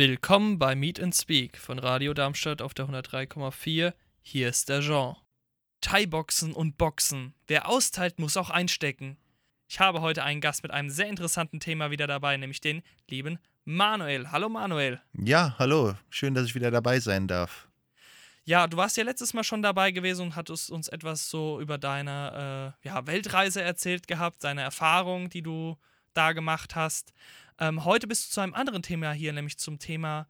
Willkommen bei Meet and Speak von Radio Darmstadt auf der 103,4. Hier ist der Jean. Thai-Boxen und Boxen. Wer austeilt, muss auch einstecken. Ich habe heute einen Gast mit einem sehr interessanten Thema wieder dabei, nämlich den lieben Manuel. Hallo Manuel. Ja, hallo. Schön, dass ich wieder dabei sein darf. Ja, du warst ja letztes Mal schon dabei gewesen und hattest uns etwas so über deine äh, ja, Weltreise erzählt gehabt, deine Erfahrungen, die du da gemacht hast. Ähm, heute bist du zu einem anderen Thema hier, nämlich zum Thema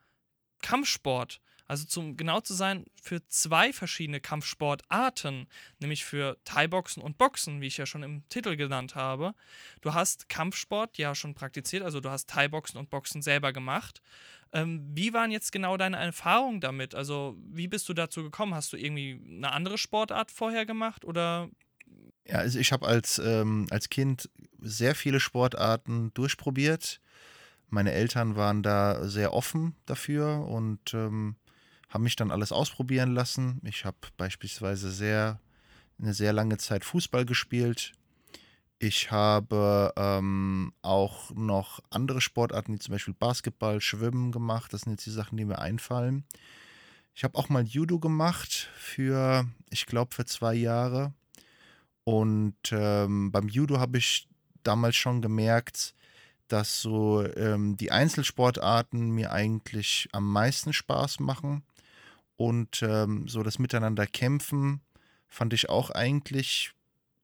Kampfsport. Also zum genau zu sein, für zwei verschiedene Kampfsportarten, nämlich für Thai-Boxen und Boxen, wie ich ja schon im Titel genannt habe. Du hast Kampfsport ja schon praktiziert, also du hast Thai-Boxen und Boxen selber gemacht. Ähm, wie waren jetzt genau deine Erfahrungen damit? Also wie bist du dazu gekommen? Hast du irgendwie eine andere Sportart vorher gemacht oder ja, also ich habe als, ähm, als Kind sehr viele Sportarten durchprobiert. Meine Eltern waren da sehr offen dafür und ähm, haben mich dann alles ausprobieren lassen. Ich habe beispielsweise sehr eine sehr lange Zeit Fußball gespielt. Ich habe ähm, auch noch andere Sportarten, wie zum Beispiel Basketball, Schwimmen gemacht. Das sind jetzt die Sachen, die mir einfallen. Ich habe auch mal Judo gemacht für, ich glaube, für zwei Jahre. Und ähm, beim Judo habe ich damals schon gemerkt, dass so ähm, die Einzelsportarten mir eigentlich am meisten Spaß machen. Und ähm, so das Miteinander kämpfen fand ich auch eigentlich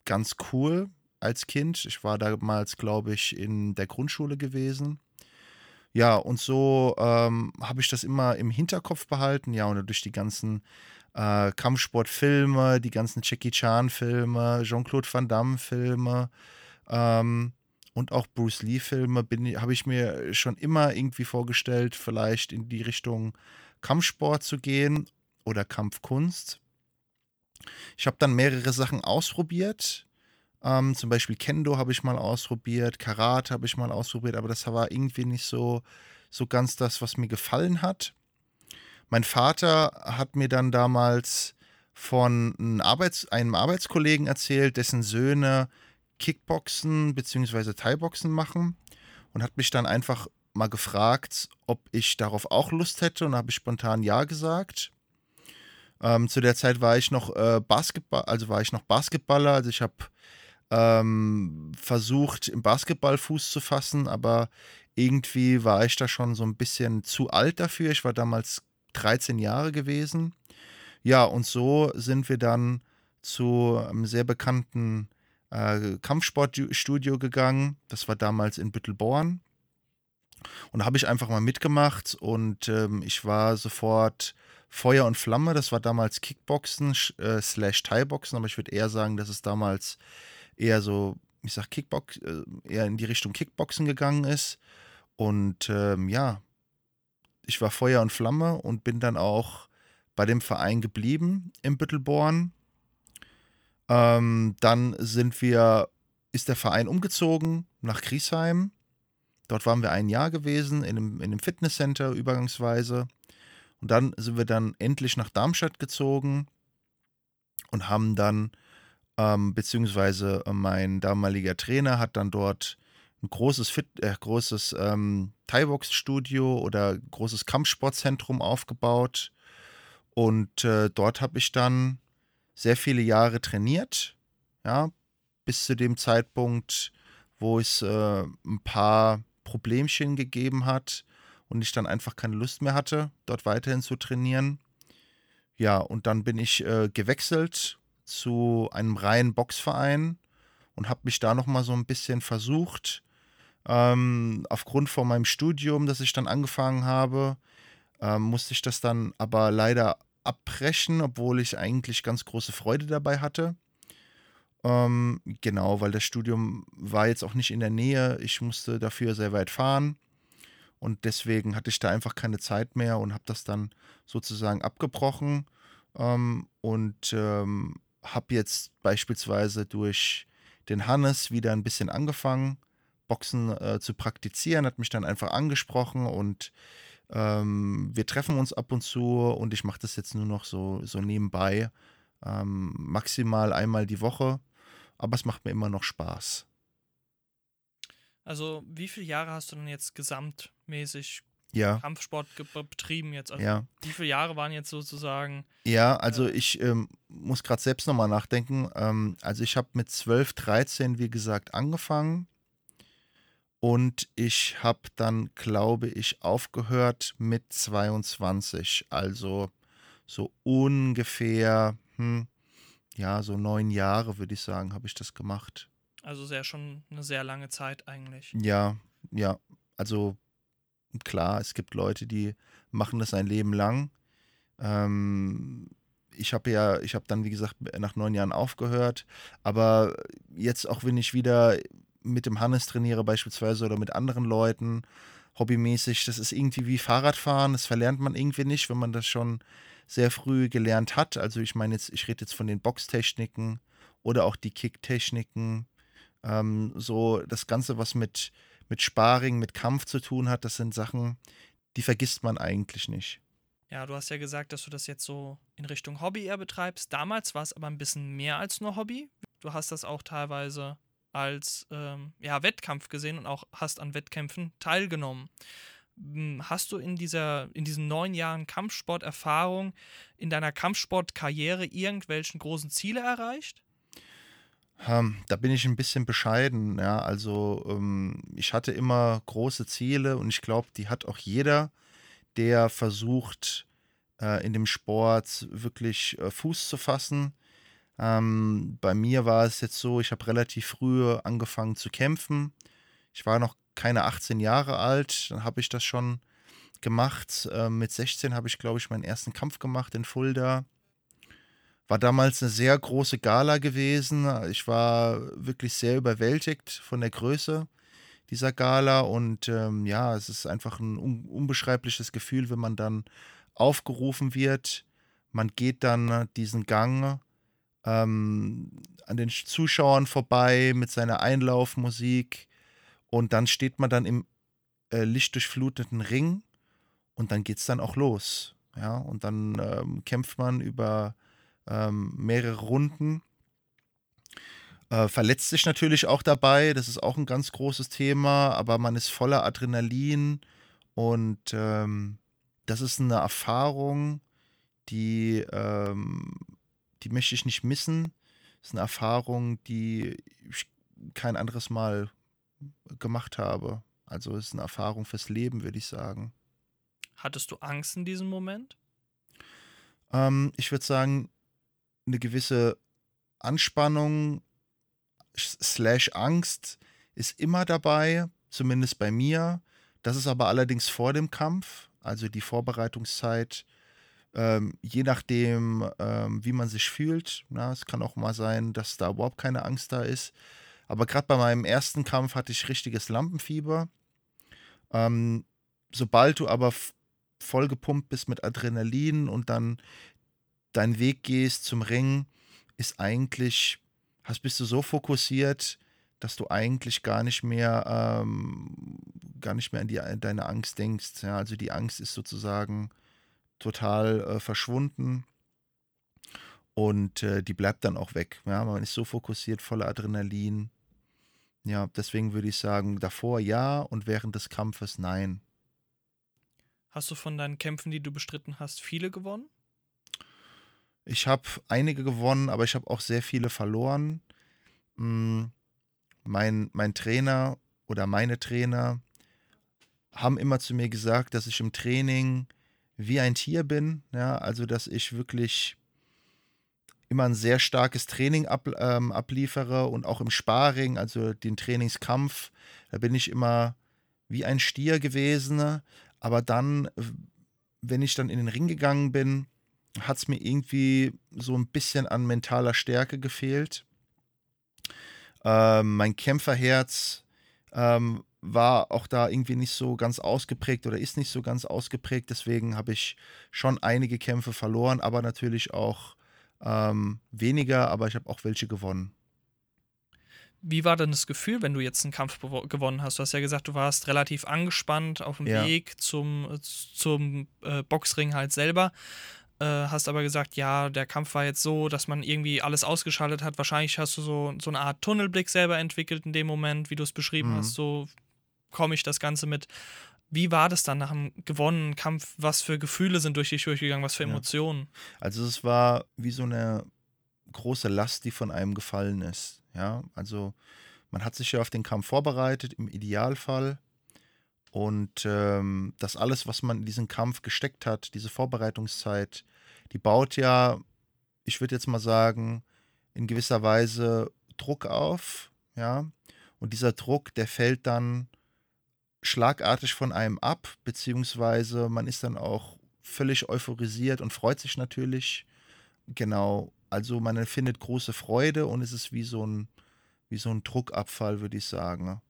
ganz cool als Kind. Ich war damals, glaube ich, in der Grundschule gewesen. Ja, und so ähm, habe ich das immer im Hinterkopf behalten. Ja, und durch die ganzen äh, Kampfsportfilme, die ganzen Jackie Chan-Filme, Jean-Claude Van Damme-Filme ähm, und auch Bruce Lee-Filme habe ich mir schon immer irgendwie vorgestellt, vielleicht in die Richtung Kampfsport zu gehen oder Kampfkunst. Ich habe dann mehrere Sachen ausprobiert. Ähm, zum Beispiel Kendo habe ich mal ausprobiert, Karate habe ich mal ausprobiert, aber das war irgendwie nicht so, so ganz das, was mir gefallen hat. Mein Vater hat mir dann damals von einem, Arbeits-, einem Arbeitskollegen erzählt, dessen Söhne Kickboxen bzw. Thai-Boxen machen und hat mich dann einfach mal gefragt, ob ich darauf auch Lust hätte und habe ich spontan ja gesagt. Ähm, zu der Zeit war ich noch äh, Basketball, also war ich noch Basketballer, also ich habe ähm, versucht im Basketball Fuß zu fassen, aber irgendwie war ich da schon so ein bisschen zu alt dafür. Ich war damals 13 Jahre gewesen. Ja, und so sind wir dann zu einem sehr bekannten äh, Kampfsportstudio gegangen. Das war damals in Büttelborn. Und da habe ich einfach mal mitgemacht und ähm, ich war sofort Feuer und Flamme. Das war damals Kickboxen äh, slash Thai-Boxen, aber ich würde eher sagen, dass es damals eher so, ich sag Kickbox, äh, eher in die Richtung Kickboxen gegangen ist. Und ähm, ja, ich war Feuer und Flamme und bin dann auch bei dem Verein geblieben im Büttelborn. Ähm, dann sind wir, ist der Verein umgezogen nach Griesheim. Dort waren wir ein Jahr gewesen, in einem, in einem Fitnesscenter übergangsweise. Und dann sind wir dann endlich nach Darmstadt gezogen und haben dann, ähm, beziehungsweise mein damaliger Trainer hat dann dort ein großes, äh, großes ähm, Thai-Box-Studio oder großes Kampfsportzentrum aufgebaut. Und äh, dort habe ich dann sehr viele Jahre trainiert. Ja, bis zu dem Zeitpunkt, wo es äh, ein paar Problemchen gegeben hat und ich dann einfach keine Lust mehr hatte, dort weiterhin zu trainieren. Ja, und dann bin ich äh, gewechselt zu einem reinen Boxverein und habe mich da nochmal so ein bisschen versucht, ähm, aufgrund von meinem Studium, das ich dann angefangen habe, ähm, musste ich das dann aber leider abbrechen, obwohl ich eigentlich ganz große Freude dabei hatte. Ähm, genau, weil das Studium war jetzt auch nicht in der Nähe. Ich musste dafür sehr weit fahren. Und deswegen hatte ich da einfach keine Zeit mehr und habe das dann sozusagen abgebrochen. Ähm, und ähm, habe jetzt beispielsweise durch den Hannes wieder ein bisschen angefangen, Boxen äh, zu praktizieren, hat mich dann einfach angesprochen und ähm, wir treffen uns ab und zu und ich mache das jetzt nur noch so, so nebenbei, ähm, maximal einmal die Woche, aber es macht mir immer noch Spaß. Also wie viele Jahre hast du denn jetzt gesamtmäßig ja. Kampfsport betrieben jetzt? Also ja. Wie viele Jahre waren jetzt sozusagen? Ja, also ich ähm, muss gerade selbst nochmal nachdenken. Ähm, also ich habe mit 12, 13, wie gesagt, angefangen. Und ich habe dann, glaube ich, aufgehört mit 22. Also so ungefähr, hm, ja, so neun Jahre, würde ich sagen, habe ich das gemacht. Also sehr schon eine sehr lange Zeit eigentlich. Ja, ja. Also klar, es gibt Leute, die machen das ein Leben lang. Ähm, ich habe ja, ich habe dann, wie gesagt, nach neun Jahren aufgehört. Aber jetzt auch, wenn ich wieder mit dem Hannes trainiere beispielsweise oder mit anderen Leuten, hobbymäßig, das ist irgendwie wie Fahrradfahren, das verlernt man irgendwie nicht, wenn man das schon sehr früh gelernt hat. Also ich meine jetzt, ich rede jetzt von den Boxtechniken oder auch die Kicktechniken, ähm, so das Ganze, was mit, mit Sparring, mit Kampf zu tun hat, das sind Sachen, die vergisst man eigentlich nicht. Ja, du hast ja gesagt, dass du das jetzt so in Richtung Hobby eher betreibst. Damals war es aber ein bisschen mehr als nur Hobby. Du hast das auch teilweise als ähm, ja, Wettkampf gesehen und auch hast an Wettkämpfen teilgenommen. Hm, hast du in, dieser, in diesen neun Jahren Kampfsporterfahrung in deiner Kampfsportkarriere irgendwelchen großen Ziele erreicht? Ähm, da bin ich ein bisschen bescheiden, ja. Also ähm, ich hatte immer große Ziele und ich glaube, die hat auch jeder, der versucht, äh, in dem Sport wirklich äh, Fuß zu fassen. Ähm, bei mir war es jetzt so, ich habe relativ früh angefangen zu kämpfen. Ich war noch keine 18 Jahre alt, dann habe ich das schon gemacht. Äh, mit 16 habe ich, glaube ich, meinen ersten Kampf gemacht in Fulda. War damals eine sehr große Gala gewesen. Ich war wirklich sehr überwältigt von der Größe dieser Gala und ähm, ja, es ist einfach ein un unbeschreibliches Gefühl, wenn man dann aufgerufen wird. Man geht dann diesen Gang ähm, an den Zuschauern vorbei mit seiner Einlaufmusik und dann steht man dann im äh, lichtdurchfluteten Ring und dann geht es dann auch los. Ja, und dann ähm, kämpft man über ähm, mehrere Runden. Äh, verletzt sich natürlich auch dabei, das ist auch ein ganz großes Thema, aber man ist voller Adrenalin und ähm, das ist eine Erfahrung, die, ähm, die möchte ich nicht missen. Das ist eine Erfahrung, die ich kein anderes Mal gemacht habe. Also es ist eine Erfahrung fürs Leben, würde ich sagen. Hattest du Angst in diesem Moment? Ähm, ich würde sagen, eine gewisse Anspannung slash Angst ist immer dabei, zumindest bei mir. Das ist aber allerdings vor dem Kampf, also die Vorbereitungszeit, ähm, je nachdem, ähm, wie man sich fühlt. Na, es kann auch mal sein, dass da überhaupt keine Angst da ist. Aber gerade bei meinem ersten Kampf hatte ich richtiges Lampenfieber. Ähm, sobald du aber voll gepumpt bist mit Adrenalin und dann deinen Weg gehst zum Ring, ist eigentlich, hast, bist du so fokussiert, dass du eigentlich gar nicht mehr, ähm, gar nicht mehr an, die, an deine Angst denkst. Ja, also die Angst ist sozusagen total äh, verschwunden und äh, die bleibt dann auch weg. Ja, man ist so fokussiert, voller Adrenalin. Ja, deswegen würde ich sagen, davor ja und während des Kampfes nein. Hast du von deinen Kämpfen, die du bestritten hast, viele gewonnen? Ich habe einige gewonnen, aber ich habe auch sehr viele verloren. Hm, mein, mein Trainer oder meine Trainer haben immer zu mir gesagt, dass ich im Training wie ein Tier bin. Ja, also dass ich wirklich immer ein sehr starkes Training ab, ähm, abliefere und auch im Sparring, also den Trainingskampf, da bin ich immer wie ein Stier gewesen. Aber dann, wenn ich dann in den Ring gegangen bin, hat es mir irgendwie so ein bisschen an mentaler Stärke gefehlt. Ähm, mein Kämpferherz ähm, war auch da irgendwie nicht so ganz ausgeprägt oder ist nicht so ganz ausgeprägt. Deswegen habe ich schon einige Kämpfe verloren, aber natürlich auch ähm, weniger, aber ich habe auch welche gewonnen. Wie war denn das Gefühl, wenn du jetzt einen Kampf gewonnen hast? Du hast ja gesagt, du warst relativ angespannt auf dem Ja. Weg zum, zum äh, Boxring halt selber. Äh, hast aber gesagt, ja, der Kampf war jetzt so, dass man irgendwie alles ausgeschaltet hat. Wahrscheinlich hast du so, so eine Art Tunnelblick selber entwickelt in dem Moment, wie du es beschrieben Mhm. hast. So komme ich das Ganze mit. Wie war das dann nach einem gewonnenen Kampf? Was für Gefühle sind durch dich durchgegangen? Was für Ja. Emotionen? Also es war wie so eine große Last, die von einem gefallen ist. Ja, also man hat sich ja auf den Kampf vorbereitet, im Idealfall. Und ähm, das alles, was man in diesen Kampf gesteckt hat, diese Vorbereitungszeit, die baut ja, ich würde jetzt mal sagen, in gewisser Weise Druck auf. Ja, und dieser Druck, der fällt dann schlagartig von einem ab, beziehungsweise man ist dann auch völlig euphorisiert und freut sich natürlich. Genau, also man empfindet große Freude und es ist wie so ein, wie so ein Druckabfall, würde ich sagen,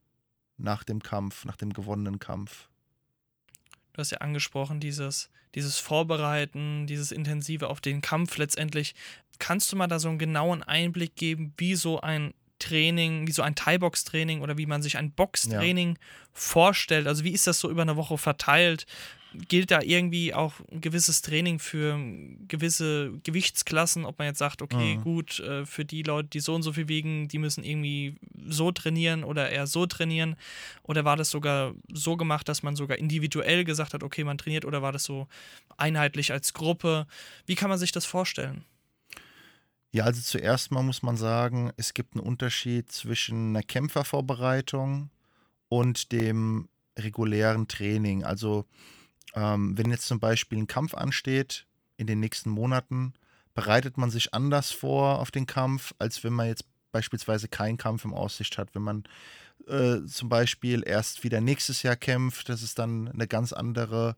nach dem Kampf, nach dem gewonnenen Kampf. Du hast ja angesprochen, dieses, dieses Vorbereiten, dieses Intensive auf den Kampf letztendlich. Kannst du mal da so einen genauen Einblick geben, wie so ein Training, wie so ein Thai-Box-Training oder wie man sich ein Boxtraining vorstellt? Also wie ist das so über eine Woche verteilt? Gilt da irgendwie auch ein gewisses Training für gewisse Gewichtsklassen, ob man jetzt sagt, okay, Mhm. gut, äh, für die Leute, die so und so viel wiegen, die müssen irgendwie so trainieren oder eher so trainieren? Oder war das sogar so gemacht, dass man sogar individuell gesagt hat, okay, man trainiert oder war das so einheitlich als Gruppe? Wie kann man sich das vorstellen? Ja, also zuerst mal muss man sagen, es gibt einen Unterschied zwischen einer Kämpfervorbereitung und dem regulären Training. Also ähm, wenn jetzt zum Beispiel ein Kampf ansteht in den nächsten Monaten, bereitet man sich anders vor auf den Kampf, als wenn man jetzt beispielsweise keinen Kampf im Aussicht hat. Wenn man äh, zum Beispiel erst wieder nächstes Jahr kämpft, das ist dann eine ganz andere,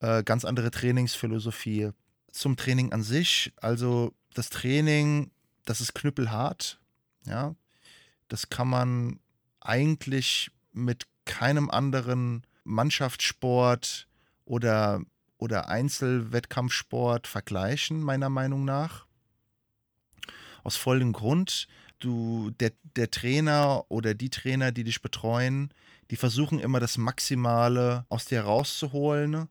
äh, ganz andere Trainingsphilosophie. Zum Training an sich, also das Training, das ist knüppelhart, ja. Das kann man eigentlich mit keinem anderen Mannschaftssport oder, oder Einzelwettkampfsport vergleichen, meiner Meinung nach. Aus folgendem Grund, du, der, der Trainer oder die Trainer, die dich betreuen, die versuchen immer das Maximale aus dir rauszuholen.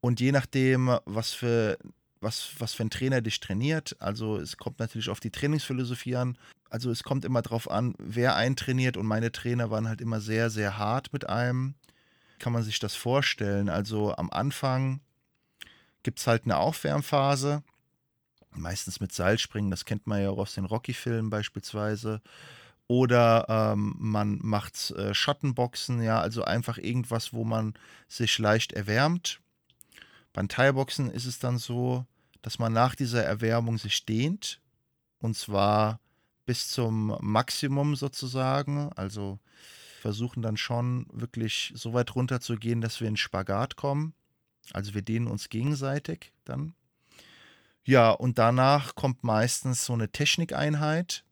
Und je nachdem, was für, was, was für ein Trainer dich trainiert, also es kommt natürlich auf die Trainingsphilosophie an. Also es kommt immer darauf an, wer eintrainiert und meine Trainer waren halt immer sehr, sehr hart mit einem. Kann man sich das vorstellen? Also am Anfang gibt es halt eine Aufwärmphase, meistens mit Seilspringen, das kennt man ja auch aus den Rocky-Filmen beispielsweise. Oder ähm, man macht äh, Schattenboxen, ja, also einfach irgendwas, wo man sich leicht erwärmt. Beim Thai-Boxen ist es dann so, dass man nach dieser Erwärmung sich dehnt. Und zwar bis zum Maximum sozusagen. Also versuchen dann schon wirklich so weit runter zu gehen, dass wir in Spagat kommen. Also wir dehnen uns gegenseitig dann. Ja, und danach kommt meistens so eine Technikeinheit,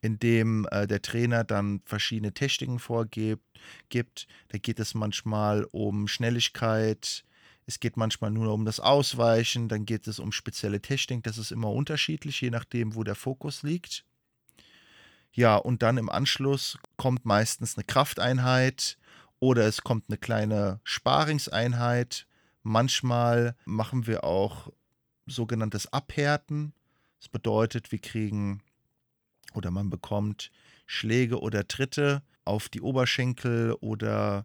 in dem äh, der Trainer dann verschiedene Techniken vorgibt. Gibt. Da geht es manchmal um Schnelligkeit, es geht manchmal nur um das Ausweichen, dann geht es um spezielle Technik. Das ist immer unterschiedlich, je nachdem, wo der Fokus liegt. Ja, und dann im Anschluss kommt meistens eine Krafteinheit oder es kommt eine kleine Sparingseinheit. Manchmal machen wir auch sogenanntes Abhärten. Das bedeutet, wir kriegen oder man bekommt Schläge oder Tritte auf die Oberschenkel oder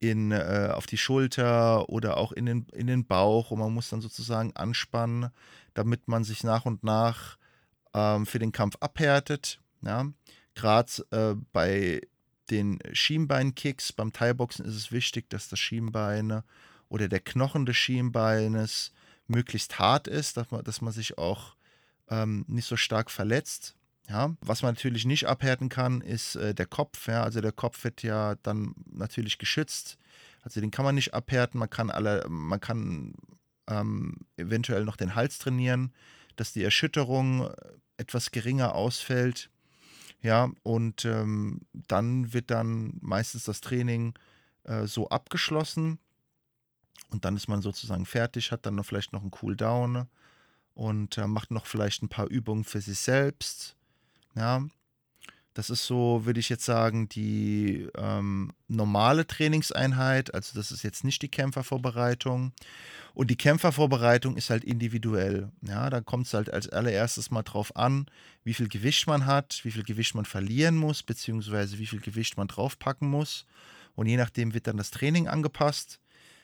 in, äh, auf die Schulter oder auch in den, in den Bauch und man muss dann sozusagen anspannen, damit man sich nach und nach ähm, für den Kampf abhärtet. Ja? Gerade äh, bei den Schienbeinkicks, beim Thai-Boxen ist es wichtig, dass das Schienbein oder der Knochen des Schienbeines möglichst hart ist, dass man, dass man sich auch ähm, nicht so stark verletzt. Ja, was man natürlich nicht abhärten kann, ist äh, der Kopf. Ja, also der Kopf wird ja dann natürlich geschützt. Also den kann man nicht abhärten. Man kann alle, man kann ähm, eventuell noch den Hals trainieren, dass die Erschütterung etwas geringer ausfällt. Ja, und ähm, dann wird dann meistens das Training äh, so abgeschlossen. Und dann ist man sozusagen fertig, hat dann noch vielleicht noch einen Cooldown und äh, macht noch vielleicht ein paar Übungen für sich selbst. Ja. Das ist so, würde ich jetzt sagen, die ähm, normale Trainingseinheit. Also das ist jetzt nicht die Kämpfervorbereitung. Und die Kämpfervorbereitung ist halt individuell. Ja, da kommt es halt als allererstes mal drauf an, wie viel Gewicht man hat, wie viel Gewicht man verlieren muss, beziehungsweise wie viel Gewicht man draufpacken muss. Und je nachdem wird dann das Training angepasst.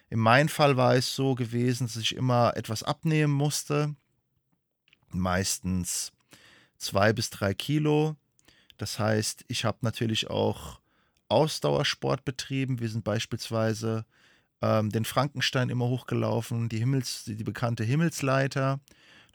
In meinem Fall war es so gewesen, dass ich immer etwas abnehmen musste. Meistens zwei bis drei Kilo das heißt, ich habe natürlich auch Ausdauersport betrieben. Wir sind beispielsweise ähm, den Frankenstein immer hochgelaufen, die, Himmels, die, bekannte Himmelsleiter.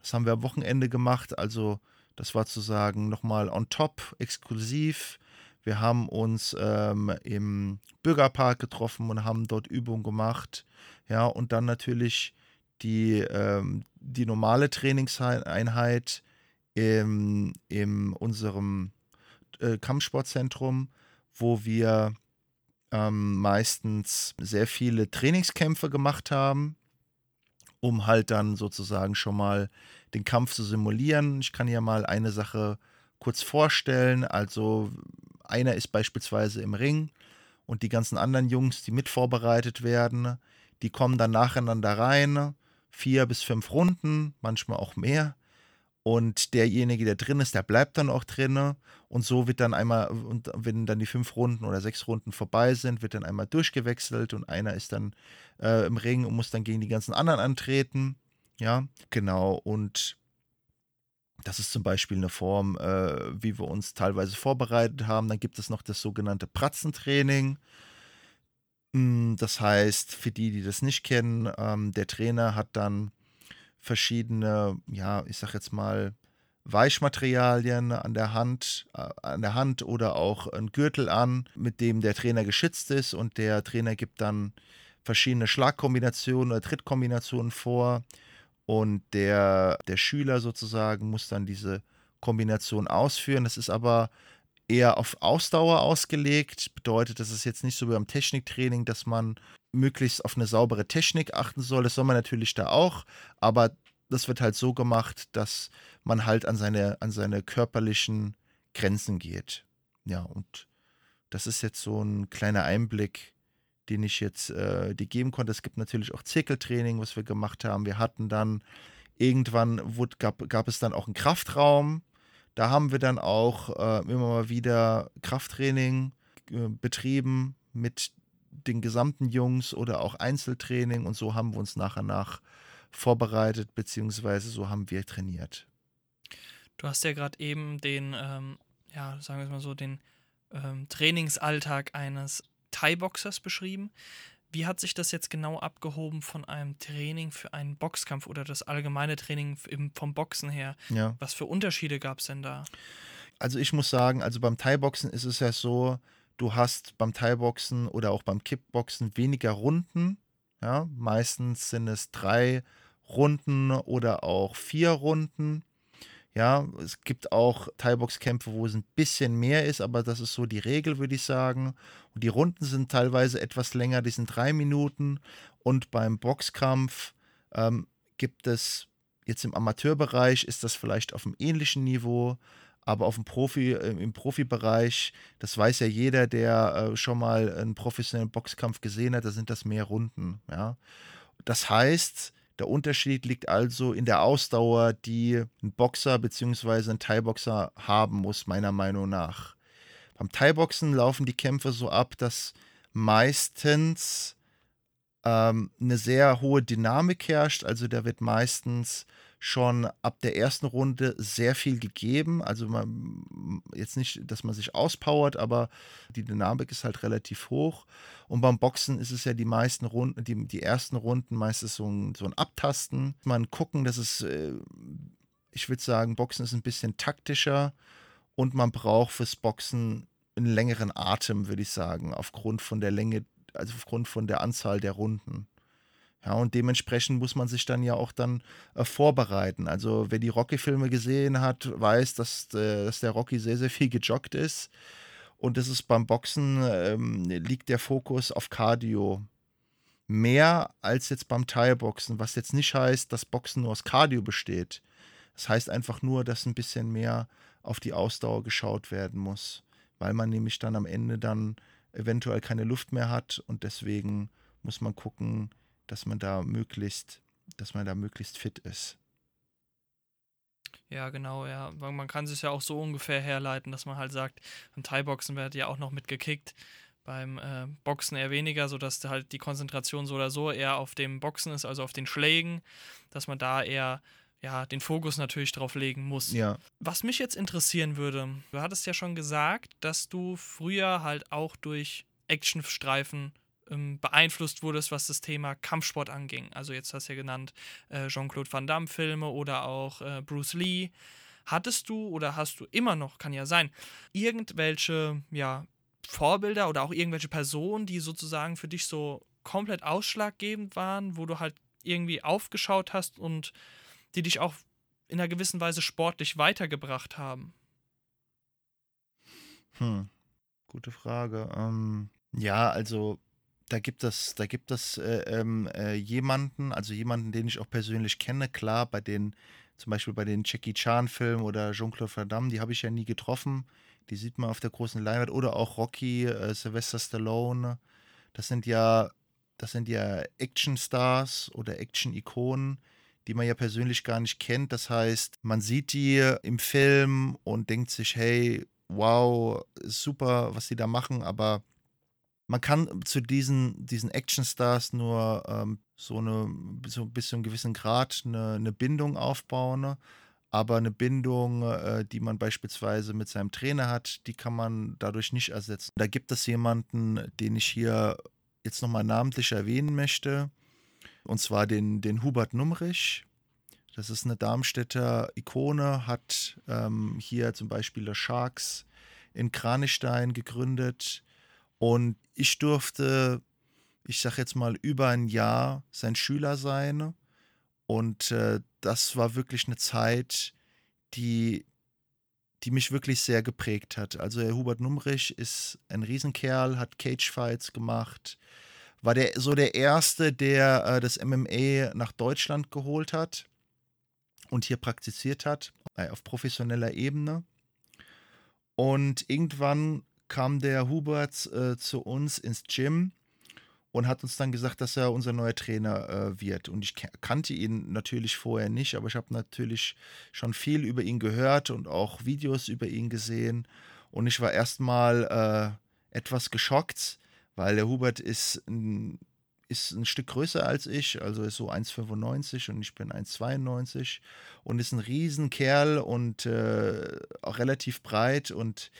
Das haben wir am Wochenende gemacht. Also das war zu sagen nochmal on top, exklusiv. Wir haben uns ähm, im Bürgerpark getroffen und haben dort Übungen gemacht. Ja, und dann natürlich die, ähm, die normale Trainingseinheit in im unserem äh, Kampfsportzentrum, wo wir ähm, meistens sehr viele Trainingskämpfe gemacht haben, um halt dann sozusagen schon mal den Kampf zu simulieren. Ich kann hier mal eine Sache kurz vorstellen. Also einer ist beispielsweise im Ring und die ganzen anderen Jungs, die mit vorbereitet werden, die kommen dann nacheinander rein. Vier bis fünf Runden, manchmal auch mehr. Und derjenige, der drin ist, der bleibt dann auch drin. Und so wird dann einmal, und wenn dann die fünf Runden oder sechs Runden vorbei sind, wird dann einmal durchgewechselt und einer ist dann äh, im Ring und muss dann gegen die ganzen anderen antreten. Ja, genau. Und das ist zum Beispiel eine Form, äh, wie wir uns teilweise vorbereitet haben. Dann gibt es noch das sogenannte Pratzentraining. Hm, das heißt, für die, die das nicht kennen, ähm, der Trainer hat dann verschiedene, ja, ich sag jetzt mal, Weichmaterialien an der Hand, äh, an der Hand oder auch ein Gürtel an, mit dem der Trainer geschützt ist und der Trainer gibt dann verschiedene Schlagkombinationen oder Trittkombinationen vor und der, der Schüler sozusagen muss dann diese Kombination ausführen. Das ist aber eher auf Ausdauer ausgelegt. Bedeutet, das ist jetzt nicht so wie beim Techniktraining, dass man möglichst auf eine saubere Technik achten soll. Das soll man natürlich da auch, aber das wird halt so gemacht, dass man halt an seine, an seine körperlichen Grenzen geht. Ja, und das ist jetzt so ein kleiner Einblick, den ich jetzt äh, dir geben konnte. Es gibt natürlich auch Zirkeltraining, was wir gemacht haben. Wir hatten dann irgendwann, wurde, gab, gab es dann auch einen Kraftraum. Da haben wir dann auch äh, immer mal wieder Krafttraining äh, betrieben mit den gesamten Jungs oder auch Einzeltraining und so haben wir uns nach und nach vorbereitet, beziehungsweise so haben wir trainiert. Du hast ja gerade eben den, ähm, ja, sagen wir mal so, den ähm, Trainingsalltag eines Thai-Boxers beschrieben. Wie hat sich das jetzt genau abgehoben von einem Training für einen Boxkampf oder das allgemeine Training vom Boxen her? Ja. Was für Unterschiede gab es denn da? Also ich muss sagen, also beim Thai-Boxen ist es ja so, du hast beim Thai-Boxen oder auch beim Kickboxen weniger Runden. Ja, meistens sind es drei Runden oder auch vier Runden. Ja, es gibt auch Thai-Box-Kämpfe, wo es ein bisschen mehr ist, aber das ist so die Regel, würde ich sagen. Und die Runden sind teilweise etwas länger, die sind drei Minuten. Und beim Boxkampf ähm, gibt es jetzt im Amateurbereich, ist das vielleicht auf einem ähnlichen Niveau, aber auf dem Profi, äh, im Profibereich, das weiß ja jeder, der äh, schon mal einen professionellen Boxkampf gesehen hat, da sind das mehr Runden. Ja. Das heißt, der Unterschied liegt also in der Ausdauer, die ein Boxer bzw. ein Thai-Boxer haben muss, meiner Meinung nach. Beim Thai-Boxen laufen die Kämpfe so ab, dass meistens ähm, eine sehr hohe Dynamik herrscht. Also da wird meistens schon ab der ersten Runde sehr viel gegeben. Also man, jetzt nicht, dass man sich auspowert, aber die Dynamik ist halt relativ hoch. Und beim Boxen ist es ja die meisten Runden, die, die ersten Runden meistens so ein, so ein Abtasten. Man gucken, dass es, äh, ich würde sagen, Boxen ist ein bisschen taktischer und man braucht fürs Boxen einen längeren Atem, würde ich sagen, aufgrund von der Länge, also aufgrund von der Anzahl der Runden. Ja, und dementsprechend muss man sich dann ja auch dann äh, vorbereiten. Also wer die Rocky-Filme gesehen hat, weiß, dass, äh, dass der Rocky sehr, sehr viel gejoggt ist. Und das ist beim Boxen, ähm, liegt der Fokus auf Cardio mehr als jetzt beim Thai-Boxen, was jetzt nicht heißt, dass Boxen nur aus Cardio besteht. Das heißt einfach nur, dass ein bisschen mehr auf die Ausdauer geschaut werden muss. weil man nämlich dann am Ende dann eventuell keine Luft mehr hat und deswegen muss man gucken, dass man da möglichst, dass man da möglichst fit ist. Ja, genau, ja. Man kann sich ja auch so ungefähr herleiten, dass man halt sagt, beim Thai-Boxen wird ja auch noch mitgekickt, beim äh, Boxen eher weniger, sodass halt die Konzentration so oder so eher auf dem Boxen ist, also auf den Schlägen, dass man da eher ja, den Fokus natürlich drauf legen muss. Ja. Was mich jetzt interessieren würde, du hattest ja schon gesagt, dass du früher halt auch durch Actionstreifen ähm, beeinflusst wurdest, was das Thema Kampfsport anging. Also jetzt hast du ja genannt äh, Jean-Claude Van Damme Filme oder auch äh, Bruce Lee. Hattest du oder hast du immer noch, kann ja sein, irgendwelche ja, Vorbilder oder auch irgendwelche Personen, die sozusagen für dich so komplett ausschlaggebend waren, wo du halt irgendwie aufgeschaut hast und die dich auch in einer gewissen Weise sportlich weitergebracht haben? Hm, gute Frage. Ähm, ja, also da gibt es, da gibt es äh, ähm, äh, jemanden, also jemanden, den ich auch persönlich kenne, klar, bei den, zum Beispiel bei den Jackie Chan-Filmen oder Jean-Claude Van Damme, die habe ich ja nie getroffen. Die sieht man auf der großen Leinwand. Oder auch Rocky, äh, Sylvester Stallone. Das sind ja, das sind ja Actionstars oder Action-Ikonen, die man ja persönlich gar nicht kennt. Das heißt, man sieht die im Film und denkt sich, hey, wow, super, was die da machen, aber man kann zu diesen, diesen Actionstars nur ähm, so eine, so bis zu einem gewissen Grad eine, eine Bindung aufbauen. Ne? Aber eine Bindung, äh, die man beispielsweise mit seinem Trainer hat, die kann man dadurch nicht ersetzen. Da gibt es jemanden, den ich hier jetzt nochmal namentlich erwähnen möchte, und zwar den, den Hubert Numrich. Das ist eine Darmstädter Ikone, hat ähm, hier zum Beispiel der Sharks in Kranichstein gegründet, und ich durfte, ich sag jetzt mal, über ein Jahr sein Schüler sein. Und äh, das war wirklich eine Zeit, die, die mich wirklich sehr geprägt hat. Also Herr Hubert Numrich ist ein Riesenkerl, hat Cagefights gemacht, war der so der Erste, der äh, das MMA nach Deutschland geholt hat und hier praktiziert hat, äh, auf professioneller Ebene. Und irgendwann kam der Hubert äh, zu uns ins Gym und hat uns dann gesagt, dass er unser neuer Trainer äh, wird. Und ich kannte ihn natürlich vorher nicht, aber ich habe natürlich schon viel über ihn gehört und auch Videos über ihn gesehen. Und ich war erstmal äh, etwas geschockt, weil der Hubert ist ein, ist ein Stück größer als ich, also ist so 1,95 und ich bin 1,92 und ist ein Riesenkerl und äh, auch relativ breit und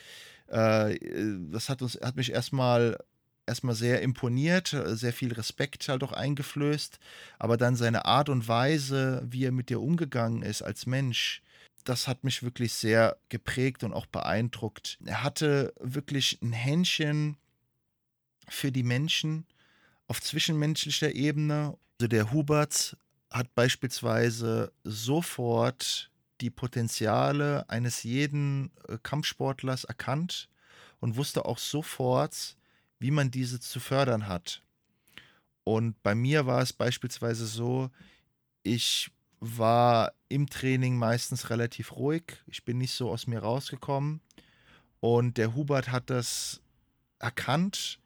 äh, das hat uns, hat mich erstmal erstmal sehr imponiert, sehr viel Respekt halt auch eingeflößt, aber dann seine Art und Weise, wie er mit dir umgegangen ist als Mensch, das hat mich wirklich sehr geprägt und auch beeindruckt. Er hatte wirklich ein Händchen für die Menschen auf zwischenmenschlicher Ebene. Also der Hubert hat beispielsweise sofort die Potenziale eines jeden äh, Kampfsportlers erkannt und wusste auch sofort, wie man diese zu fördern hat. Und bei mir war es beispielsweise so, ich war im Training meistens relativ ruhig. Ich bin nicht so aus mir rausgekommen. Und der Hubert hat das erkannt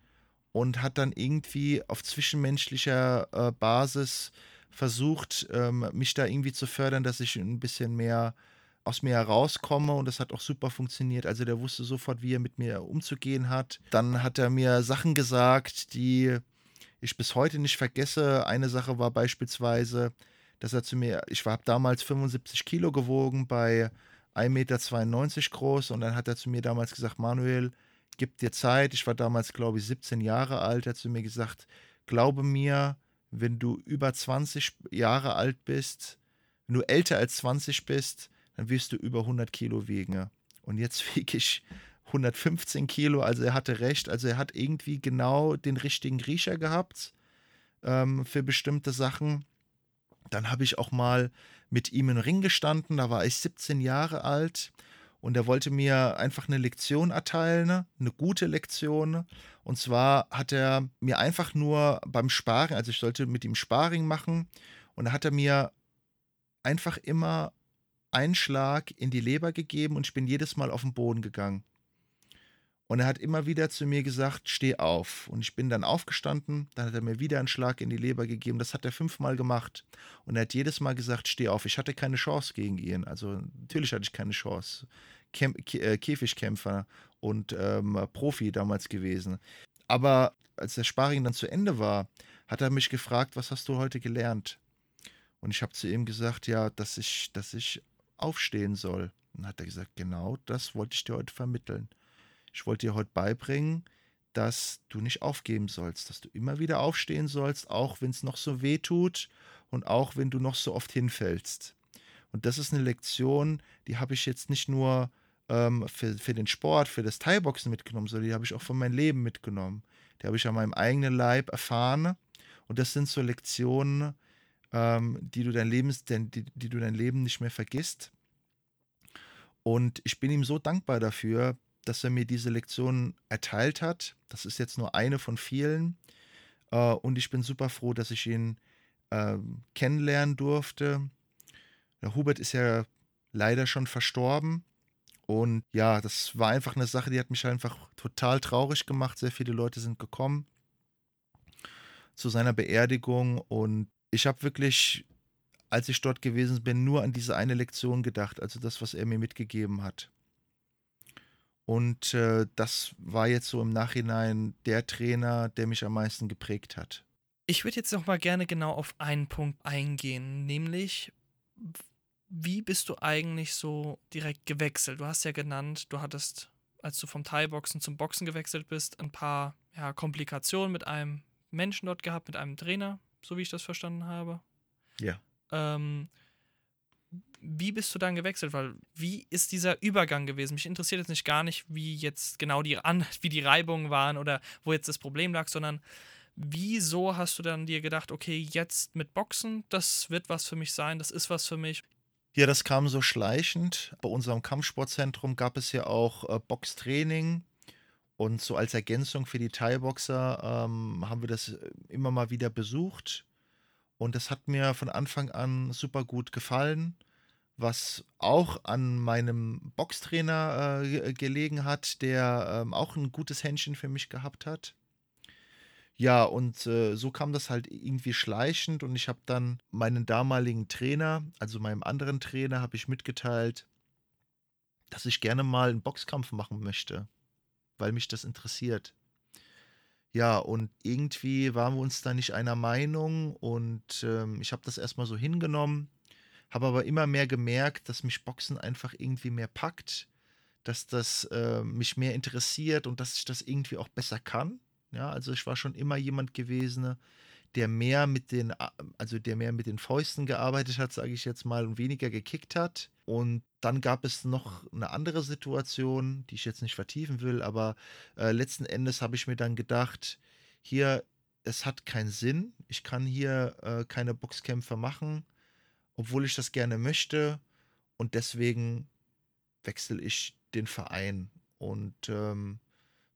und hat dann irgendwie auf zwischenmenschlicher äh, Basis versucht, ähm, mich da irgendwie zu fördern, dass ich ein bisschen mehr aus mir herauskomme und das hat auch super funktioniert. Also der wusste sofort, wie er mit mir umzugehen hat. Dann hat er mir Sachen gesagt, die ich bis heute nicht vergesse. Eine Sache war beispielsweise, dass er zu mir, ich habe damals 75 Kilo gewogen bei 1,92 Meter groß und dann hat er zu mir damals gesagt, Manuel, gib dir Zeit. Ich war damals, glaube ich, 17 Jahre alt. Er hat zu mir gesagt, glaube mir, wenn du über 20 Jahre alt bist, wenn du älter als 20 bist, dann wirst du über 100 Kilo wiegen. Und jetzt wiege ich 115 Kilo, also er hatte recht. Also er hat irgendwie genau den richtigen Riecher gehabt ähm, für bestimmte Sachen. Dann habe ich auch mal mit ihm im Ring gestanden, da war ich 17 Jahre alt und er wollte mir einfach eine Lektion erteilen, eine gute Lektion. Und zwar hat er mir einfach nur beim Sparen, also ich sollte mit ihm Sparring machen, und da hat er mir einfach immer einen Schlag in die Leber gegeben und ich bin jedes Mal auf den Boden gegangen. Und er hat immer wieder zu mir gesagt, steh auf. Und ich bin dann aufgestanden, dann hat er mir wieder einen Schlag in die Leber gegeben. Das hat er fünfmal gemacht. Und er hat jedes Mal gesagt, steh auf. Ich hatte keine Chance gegen ihn. Also natürlich hatte ich keine Chance. Kämp äh, Käfigkämpfer und ähm, Profi damals gewesen. Aber als der Sparring dann zu Ende war, hat er mich gefragt, was hast du heute gelernt? Und ich habe zu ihm gesagt, ja, dass ich, dass ich aufstehen soll. Und hat er gesagt, genau das wollte ich dir heute vermitteln. Ich wollte dir heute beibringen, dass du nicht aufgeben sollst, dass du immer wieder aufstehen sollst, auch wenn es noch so weh tut und auch wenn du noch so oft hinfällst. Und das ist eine Lektion, die habe ich jetzt nicht nur ähm, für, für den Sport, für das Thai-Boxen mitgenommen, sondern die habe ich auch von meinem Leben mitgenommen. Die habe ich an meinem eigenen Leib erfahren. Und das sind so Lektionen, ähm, die, du dein Lebens, die, die du dein Leben nicht mehr vergisst. Und ich bin ihm so dankbar dafür, dass er mir diese Lektion erteilt hat. Das ist jetzt nur eine von vielen. Äh, und ich bin super froh, dass ich ihn äh, kennenlernen durfte. Der Hubert ist ja leider schon verstorben. Und ja, das war einfach eine Sache, die hat mich einfach total traurig gemacht. Sehr viele Leute sind gekommen zu seiner Beerdigung. Und ich habe wirklich, als ich dort gewesen bin, nur an diese eine Lektion gedacht. Also das, was er mir mitgegeben hat. Und äh, das war jetzt so im Nachhinein der Trainer, der mich am meisten geprägt hat. Ich würde jetzt noch mal gerne genau auf einen Punkt eingehen, nämlich wie bist du eigentlich so direkt gewechselt? Du hast ja genannt, du hattest, als du vom Thai-Boxen zum Boxen gewechselt bist, ein paar ja, Komplikationen mit einem Menschen dort gehabt, mit einem Trainer, so wie ich das verstanden habe. Ja. Ähm, wie bist du dann gewechselt? Weil wie ist dieser Übergang gewesen? Mich interessiert jetzt nicht gar nicht, wie jetzt genau die An wie die Reibungen waren oder wo jetzt das Problem lag, sondern wieso hast du dann dir gedacht, okay, jetzt mit Boxen, das wird was für mich sein, das ist was für mich? Ja, das kam so schleichend. Bei unserem Kampfsportzentrum gab es ja auch äh, Boxtraining. Und so als Ergänzung für die Thai-Boxer ähm, haben wir das immer mal wieder besucht. Und das hat mir von Anfang an super gut gefallen was auch an meinem Boxtrainer äh, gelegen hat, der ähm, auch ein gutes Händchen für mich gehabt hat. Ja, und äh, so kam das halt irgendwie schleichend und ich habe dann meinen damaligen Trainer, also meinem anderen Trainer, habe ich mitgeteilt, dass ich gerne mal einen Boxkampf machen möchte, weil mich das interessiert. Ja, und irgendwie waren wir uns da nicht einer Meinung und ähm, ich habe das erstmal so hingenommen habe aber immer mehr gemerkt, dass mich Boxen einfach irgendwie mehr packt, dass das äh, mich mehr interessiert und dass ich das irgendwie auch besser kann. Ja, also ich war schon immer jemand gewesen, der mehr mit den, also der mehr mit den Fäusten gearbeitet hat, sage ich jetzt mal, und weniger gekickt hat. Und dann gab es noch eine andere Situation, die ich jetzt nicht vertiefen will, aber äh, letzten Endes habe ich mir dann gedacht, hier, es hat keinen Sinn. Ich kann hier äh, keine Boxkämpfe machen obwohl ich das gerne möchte. Und deswegen wechsle ich den Verein. Und ähm,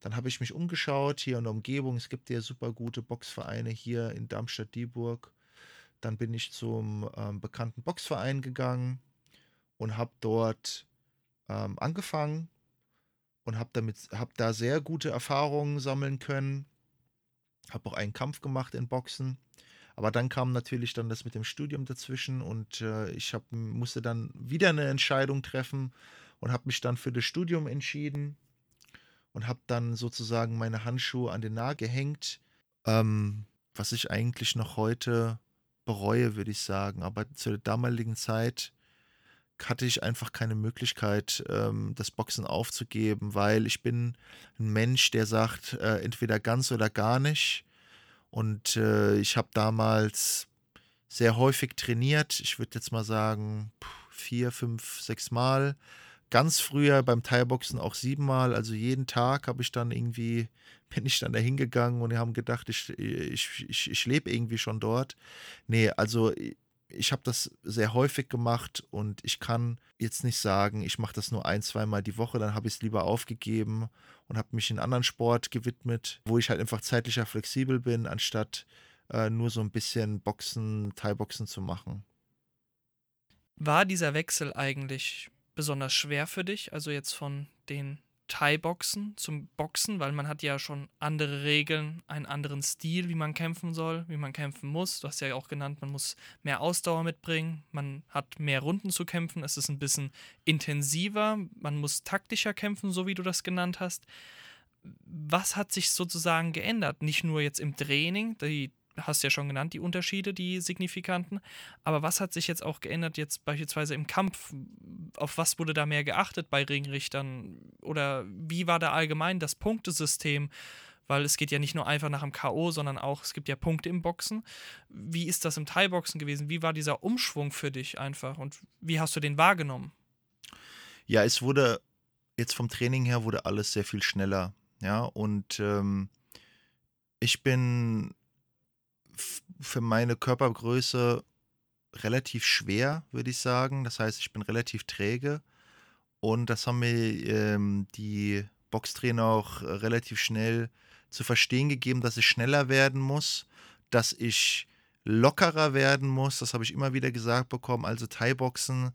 dann habe ich mich umgeschaut hier in der Umgebung. Es gibt ja super gute Boxvereine hier in Darmstadt-Dieburg. Dann bin ich zum ähm, bekannten Boxverein gegangen und habe dort ähm, angefangen und habe damit habe da sehr gute Erfahrungen sammeln können. Habe auch einen Kampf gemacht in Boxen aber dann kam natürlich dann das mit dem Studium dazwischen und äh, ich hab, musste dann wieder eine Entscheidung treffen und habe mich dann für das Studium entschieden und habe dann sozusagen meine Handschuhe an den Nagel gehängt, ähm, was ich eigentlich noch heute bereue, würde ich sagen. Aber zu der damaligen Zeit hatte ich einfach keine Möglichkeit, ähm, das Boxen aufzugeben, weil ich bin ein Mensch, der sagt, äh, entweder ganz oder gar nicht. Und äh, ich habe damals sehr häufig trainiert. Ich würde jetzt mal sagen, vier, fünf, sechs Mal. Ganz früher beim Thai-Boxen auch siebenmal. Also jeden Tag habe ich dann irgendwie, bin ich dann da hingegangen und die haben gedacht, ich, ich, ich, ich lebe irgendwie schon dort. Nee, also ich habe das sehr häufig gemacht und ich kann jetzt nicht sagen, ich mache das nur ein, zweimal die Woche, dann habe ich es lieber aufgegeben und habe mich in anderen Sport gewidmet, wo ich halt einfach zeitlicher flexibel bin, anstatt äh, nur so ein bisschen Boxen, Thai-Boxen zu machen. War dieser Wechsel eigentlich besonders schwer für dich? Also jetzt von den Thai-Boxen zum Boxen, weil man hat ja schon andere Regeln, einen anderen Stil, wie man kämpfen soll, wie man kämpfen muss. Du hast ja auch genannt, man muss mehr Ausdauer mitbringen, man hat mehr Runden zu kämpfen, es ist ein bisschen intensiver, man muss taktischer kämpfen, so wie du das genannt hast. Was hat sich sozusagen geändert? Nicht nur jetzt im Training, die hast ja schon genannt, die Unterschiede, die signifikanten. Aber was hat sich jetzt auch geändert, jetzt beispielsweise im Kampf? Auf was wurde da mehr geachtet bei Ringrichtern? Oder wie war da allgemein das Punktesystem? Weil es geht ja nicht nur einfach nach dem K.O., sondern auch, es gibt ja Punkte im Boxen. Wie ist das im Thai-Boxen gewesen? Wie war dieser Umschwung für dich einfach? Und wie hast du den wahrgenommen? Ja, es wurde jetzt vom Training her wurde alles sehr viel schneller. Ja, und ähm, ich bin für meine Körpergröße relativ schwer, würde ich sagen. Das heißt, ich bin relativ träge. Und das haben mir ähm, die Boxtrainer auch relativ schnell zu verstehen gegeben, dass ich schneller werden muss, dass ich lockerer werden muss. Das habe ich immer wieder gesagt bekommen. Also Thai-Boxen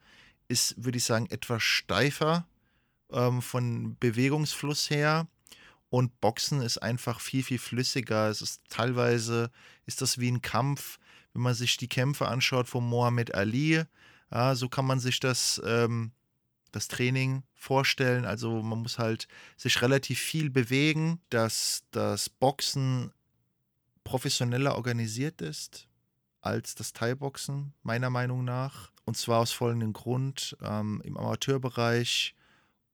ist, würde ich sagen, etwas steifer ähm, von Bewegungsfluss her. Und Boxen ist einfach viel, viel flüssiger. Es ist teilweise, ist das wie ein Kampf, wenn man sich die Kämpfe anschaut von Mohammed Ali. Ja, so kann man sich das, ähm, das Training vorstellen. Also man muss halt sich relativ viel bewegen, dass das Boxen professioneller organisiert ist als das Thai-Boxen, meiner Meinung nach. Und zwar aus folgendem Grund. Ähm, Im Amateurbereich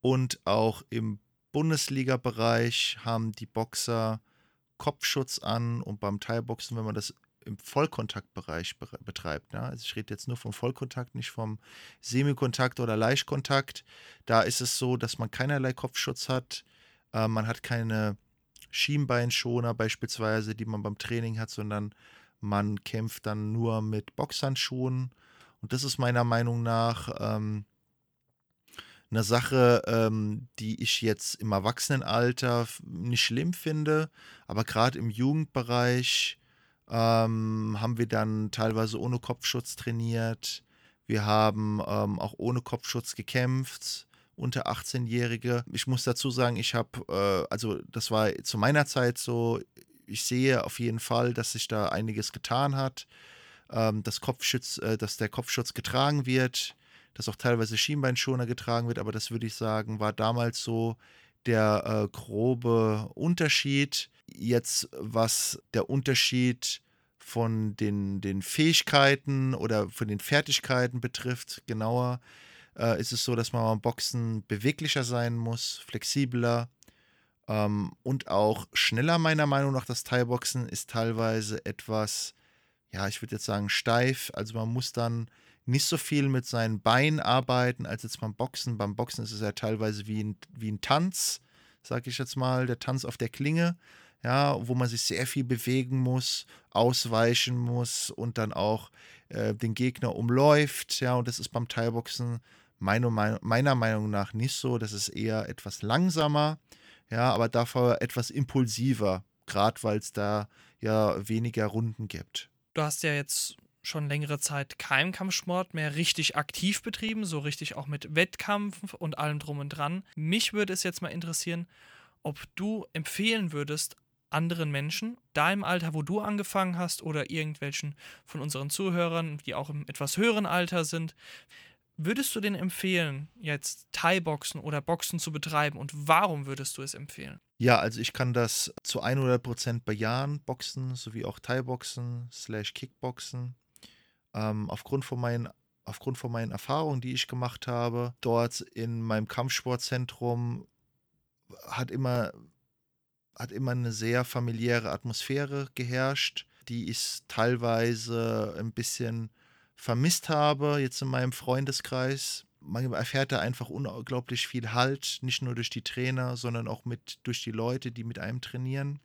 und auch im Bundesliga-Bereich haben die Boxer Kopfschutz an und beim Teilboxen, wenn man das im Vollkontaktbereich betreibt. Ja? Also ich rede jetzt nur vom Vollkontakt, nicht vom Semikontakt oder Leichtkontakt. Da ist es so, dass man keinerlei Kopfschutz hat. Äh, man hat keine Schienbeinschoner beispielsweise, die man beim Training hat, sondern man kämpft dann nur mit Boxhandschuhen. Und das ist meiner Meinung nach ähm, eine Sache, ähm, die ich jetzt im Erwachsenenalter nicht schlimm finde, aber gerade im Jugendbereich ähm, haben wir dann teilweise ohne Kopfschutz trainiert. Wir haben ähm, auch ohne Kopfschutz gekämpft, unter 18-Jährige. Ich muss dazu sagen, ich habe, äh, also das war zu meiner Zeit so, ich sehe auf jeden Fall, dass sich da einiges getan hat, ähm, dass, Kopfschutz, äh, dass der Kopfschutz getragen wird dass auch teilweise Schienbeinschoner getragen wird, aber das würde ich sagen, war damals so der äh, grobe Unterschied. Jetzt, was der Unterschied von den, den Fähigkeiten oder von den Fertigkeiten betrifft, genauer, äh, ist es so, dass man beim Boxen beweglicher sein muss, flexibler ähm, und auch schneller, meiner Meinung nach. Das Thai-Boxen ist teilweise etwas, ja, ich würde jetzt sagen, steif. Also man muss dann nicht so viel mit seinen Beinen arbeiten als jetzt beim Boxen. Beim Boxen ist es ja teilweise wie ein, wie ein Tanz, sag ich jetzt mal, der Tanz auf der Klinge, ja, wo man sich sehr viel bewegen muss, ausweichen muss und dann auch äh, den Gegner umläuft, ja, und das ist beim Teilboxen meiner, meiner Meinung nach nicht so. Das ist eher etwas langsamer, ja, aber dafür etwas impulsiver, gerade weil es da ja weniger Runden gibt. Du hast ja jetzt schon längere Zeit keinen Kampfsport mehr richtig aktiv betrieben, so richtig auch mit Wettkampf und allem drum und dran. Mich würde es jetzt mal interessieren, ob du empfehlen würdest, anderen Menschen, da im Alter, wo du angefangen hast, oder irgendwelchen von unseren Zuhörern, die auch im etwas höheren Alter sind, würdest du denen empfehlen, jetzt Thai-Boxen oder Boxen zu betreiben und warum würdest du es empfehlen? Ja, also ich kann das zu 100% bejahen, Boxen sowie auch Thai-Boxen slash Kickboxen ähm, aufgrund, von meinen, aufgrund von meinen Erfahrungen, die ich gemacht habe, dort in meinem Kampfsportzentrum hat immer, hat immer eine sehr familiäre Atmosphäre geherrscht, die ich teilweise ein bisschen vermisst habe, jetzt in meinem Freundeskreis. Man erfährt da einfach unglaublich viel Halt, nicht nur durch die Trainer, sondern auch mit, durch die Leute, die mit einem trainieren.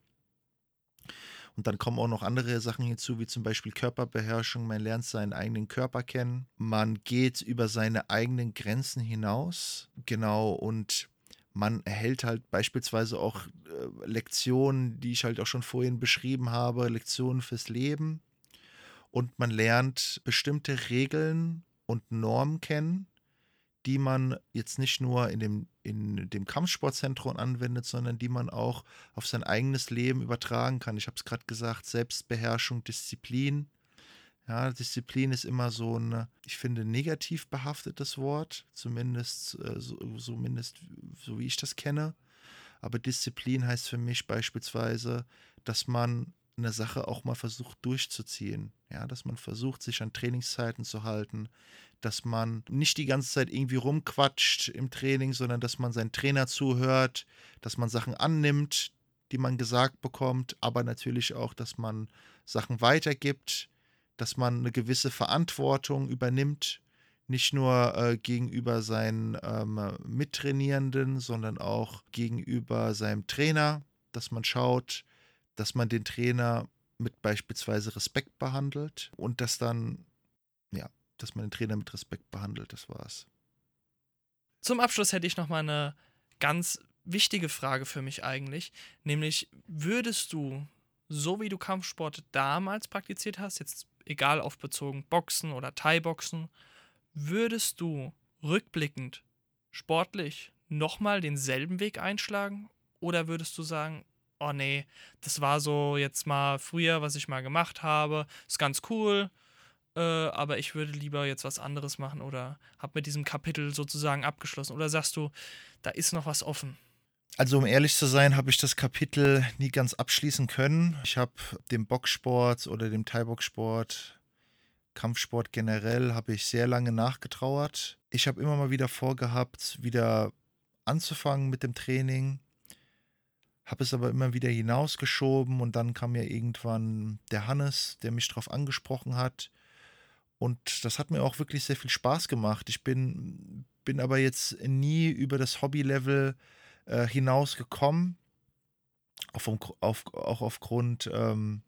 Und dann kommen auch noch andere Sachen hinzu, wie zum Beispiel Körperbeherrschung. Man lernt seinen eigenen Körper kennen. Man geht über seine eigenen Grenzen hinaus. Genau. Und man erhält halt beispielsweise auch äh, Lektionen, die ich halt auch schon vorhin beschrieben habe, Lektionen fürs Leben. Und man lernt bestimmte Regeln und Normen kennen, die man jetzt nicht nur in dem in dem Kampfsportzentrum anwendet, sondern die man auch auf sein eigenes Leben übertragen kann. Ich habe es gerade gesagt, Selbstbeherrschung, Disziplin. Ja, Disziplin ist immer so ein, ich finde, negativ behaftetes Wort, zumindest, äh, so, zumindest so wie ich das kenne. Aber Disziplin heißt für mich beispielsweise, dass man eine Sache auch mal versucht durchzuziehen. Ja, dass man versucht, sich an Trainingszeiten zu halten, dass man nicht die ganze Zeit irgendwie rumquatscht im Training, sondern dass man seinen Trainer zuhört, dass man Sachen annimmt, die man gesagt bekommt, aber natürlich auch, dass man Sachen weitergibt, dass man eine gewisse Verantwortung übernimmt, nicht nur äh, gegenüber seinen ähm, Mittrainierenden, sondern auch gegenüber seinem Trainer, dass man schaut, dass man den Trainer mit beispielsweise Respekt behandelt und dass dann, ja, dass man den Trainer mit Respekt behandelt, das war's. Zum Abschluss hätte ich noch mal eine ganz wichtige Frage für mich eigentlich, nämlich würdest du, so wie du Kampfsport damals praktiziert hast, jetzt egal auf bezogen Boxen oder Thai-Boxen, würdest du rückblickend sportlich nochmal denselben Weg einschlagen oder würdest du sagen, oh nee, das war so jetzt mal früher, was ich mal gemacht habe, ist ganz cool, äh, aber ich würde lieber jetzt was anderes machen oder habe mit diesem Kapitel sozusagen abgeschlossen? Oder sagst du, da ist noch was offen? Also um ehrlich zu sein, habe ich das Kapitel nie ganz abschließen können. Ich habe dem Boxsport oder dem Thai-Boxsport, Kampfsport generell, habe ich sehr lange nachgetrauert. Ich habe immer mal wieder vorgehabt, wieder anzufangen mit dem Training habe es aber immer wieder hinausgeschoben und dann kam ja irgendwann der Hannes, der mich darauf angesprochen hat. Und das hat mir auch wirklich sehr viel Spaß gemacht. Ich bin, bin aber jetzt nie über das Hobby-Level äh, hinausgekommen. Auf, auf, auch aufgrund, ähm,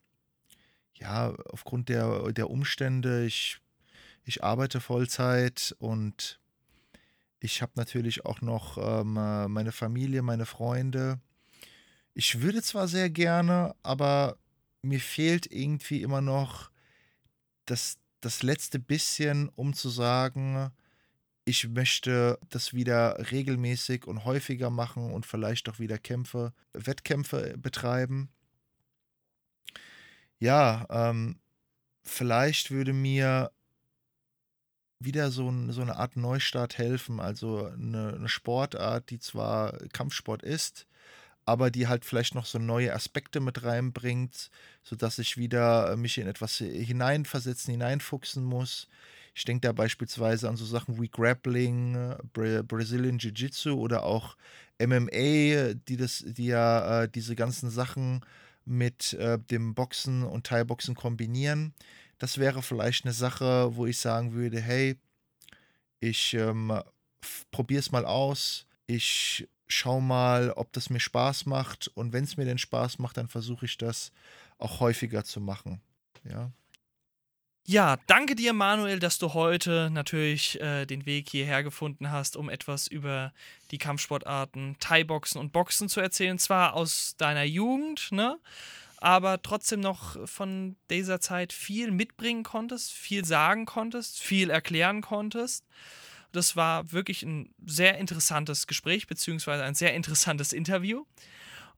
ja, aufgrund der, der Umstände. Ich, ich arbeite Vollzeit und ich habe natürlich auch noch ähm, meine Familie, meine Freunde. Ich würde zwar sehr gerne, aber mir fehlt irgendwie immer noch das, das letzte bisschen, um zu sagen, ich möchte das wieder regelmäßig und häufiger machen und vielleicht auch wieder Kämpfe, Wettkämpfe betreiben. Ja, ähm, vielleicht würde mir wieder so, ein, so eine Art Neustart helfen. Also eine, eine Sportart, die zwar Kampfsport ist, aber die halt vielleicht noch so neue Aspekte mit reinbringt, sodass ich wieder äh, mich in etwas hineinversetzen, hineinfuchsen muss. Ich denke da beispielsweise an so Sachen wie Grappling, Brazilian Jiu-Jitsu oder auch MMA, die das, die ja äh, diese ganzen Sachen mit äh, dem Boxen und Thai-Boxen kombinieren. Das wäre vielleicht eine Sache, wo ich sagen würde, hey, ich ähm, probiere es mal aus. Ich schau mal, ob das mir Spaß macht. Und wenn es mir denn Spaß macht, dann versuche ich das auch häufiger zu machen. Ja. Ja, danke dir, Manuel, dass du heute natürlich äh, den Weg hierher gefunden hast, um etwas über die Kampfsportarten Thai-Boxen und Boxen zu erzählen. Zwar aus deiner Jugend, ne? aber trotzdem noch von dieser Zeit viel mitbringen konntest, viel sagen konntest, viel erklären konntest. Das war wirklich ein sehr interessantes Gespräch, beziehungsweise ein sehr interessantes Interview.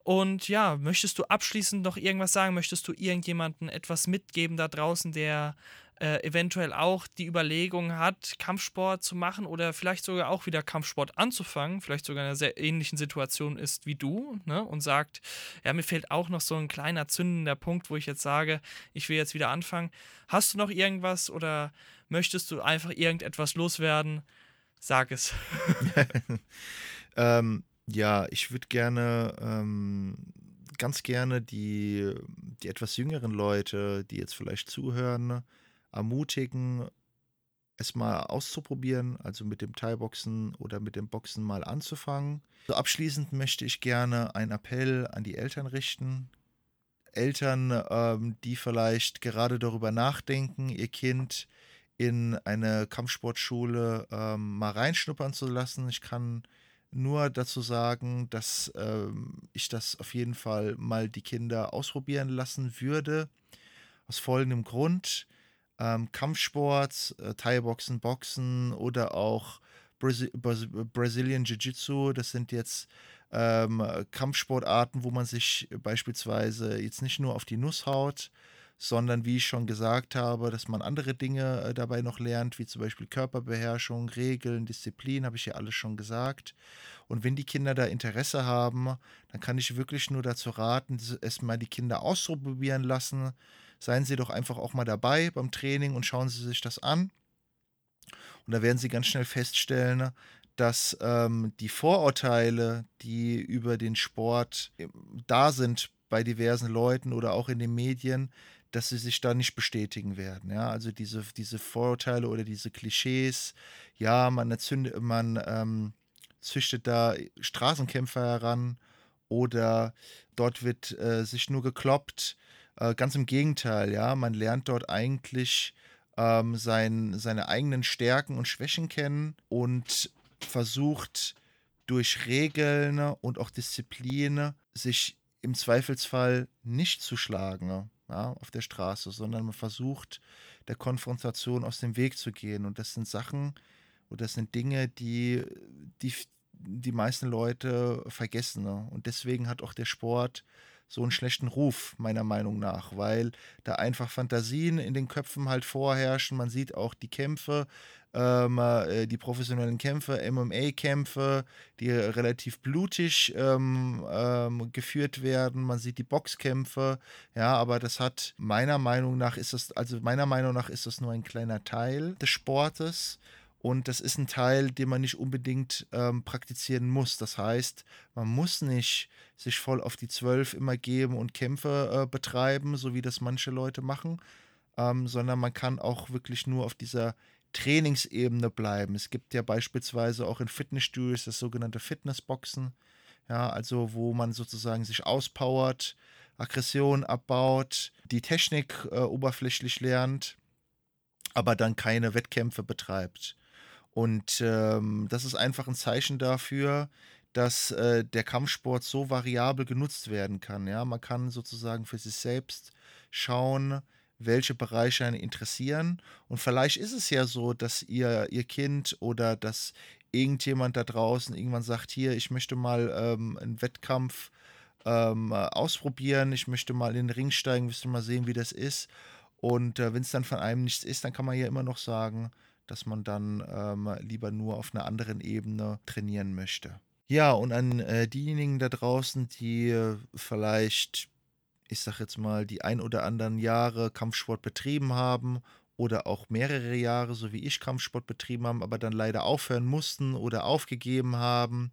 Und ja, möchtest du abschließend noch irgendwas sagen? Möchtest du irgendjemandem etwas mitgeben da draußen, der äh, eventuell auch die Überlegung hat, Kampfsport zu machen oder vielleicht sogar auch wieder Kampfsport anzufangen, vielleicht sogar in einer sehr ähnlichen Situation ist wie du ne? und sagt, ja, mir fehlt auch noch so ein kleiner zündender Punkt, wo ich jetzt sage, ich will jetzt wieder anfangen. Hast du noch irgendwas oder möchtest du einfach irgendetwas loswerden? Sag es. ähm, ja, ich würde gerne, ähm, ganz gerne die, die etwas jüngeren Leute, die jetzt vielleicht zuhören, ermutigen, es mal auszuprobieren, also mit dem Thai-Boxen oder mit dem Boxen mal anzufangen. Also abschließend möchte ich gerne einen Appell an die Eltern richten. Eltern, ähm, die vielleicht gerade darüber nachdenken, ihr Kind in eine Kampfsportschule ähm, mal reinschnuppern zu lassen. Ich kann nur dazu sagen, dass ähm, ich das auf jeden Fall mal die Kinder ausprobieren lassen würde. Aus folgendem Grund. Ähm, Kampfsport, äh, Thai-Boxen, Boxen oder auch Brasi Bras Brazilian Jiu-Jitsu, das sind jetzt ähm, Kampfsportarten, wo man sich beispielsweise jetzt nicht nur auf die Nuss haut, sondern wie ich schon gesagt habe, dass man andere Dinge äh, dabei noch lernt, wie zum Beispiel Körperbeherrschung, Regeln, Disziplin, habe ich ja alles schon gesagt. Und wenn die Kinder da Interesse haben, dann kann ich wirklich nur dazu raten, erstmal die Kinder ausprobieren lassen. Seien sie doch einfach auch mal dabei beim Training und schauen sie sich das an. Und da werden sie ganz schnell feststellen, dass ähm, die Vorurteile, die über den Sport ähm, da sind bei diversen Leuten oder auch in den Medien, dass sie sich da nicht bestätigen werden. Ja, also diese, diese Vorurteile oder diese Klischees, ja, man, erzündet, man ähm, züchtet da Straßenkämpfer heran oder dort wird äh, sich nur gekloppt. Äh, ganz im Gegenteil, ja, man lernt dort eigentlich ähm, sein, seine eigenen Stärken und Schwächen kennen und versucht durch Regeln und auch Disziplin sich im Zweifelsfall nicht zu schlagen ja, auf der Straße, sondern man versucht der Konfrontation aus dem Weg zu gehen. Und das sind Sachen oder das sind Dinge, die die, die meisten Leute vergessen. Ne? Und deswegen hat auch der Sport so einen schlechten Ruf, meiner Meinung nach, weil da einfach Fantasien in den Köpfen halt vorherrschen. Man sieht auch die Kämpfe, ähm, äh, die professionellen Kämpfe, MMA-Kämpfe, die relativ blutig ähm, ähm, geführt werden. Man sieht die Boxkämpfe, ja, aber das hat meiner Meinung nach ist das, also meiner Meinung nach ist das nur ein kleiner Teil des Sportes. Und das ist ein Teil, den man nicht unbedingt ähm, praktizieren muss. Das heißt, man muss nicht sich voll auf die Zwölf immer geben und Kämpfe äh, betreiben, so wie das manche Leute machen, ähm, sondern man kann auch wirklich nur auf dieser Trainingsebene bleiben. Es gibt ja beispielsweise auch in Fitnessstudios das sogenannte Fitnessboxen, ja, also wo man sozusagen sich auspowert, Aggression abbaut, die Technik äh, oberflächlich lernt, aber dann keine Wettkämpfe betreibt. Und ähm, das ist einfach ein Zeichen dafür, dass äh, der Kampfsport so variabel genutzt werden kann. Ja, man kann sozusagen für sich selbst schauen, welche Bereiche einen interessieren. Und vielleicht ist es ja so, dass ihr, ihr Kind oder dass irgendjemand da draußen irgendwann sagt, hier, ich möchte mal ähm, einen Wettkampf ähm, ausprobieren, ich möchte mal in den Ring steigen, willst du mal sehen, wie das ist. Und äh, wenn es dann von einem nichts ist, dann kann man ja immer noch sagen, dass man dann ähm, lieber nur auf einer anderen Ebene trainieren möchte. Ja, und an äh, diejenigen da draußen, die äh, vielleicht, ich sag jetzt mal, die ein oder anderen Jahre Kampfsport betrieben haben oder auch mehrere Jahre, so wie ich Kampfsport betrieben haben, aber dann leider aufhören mussten oder aufgegeben haben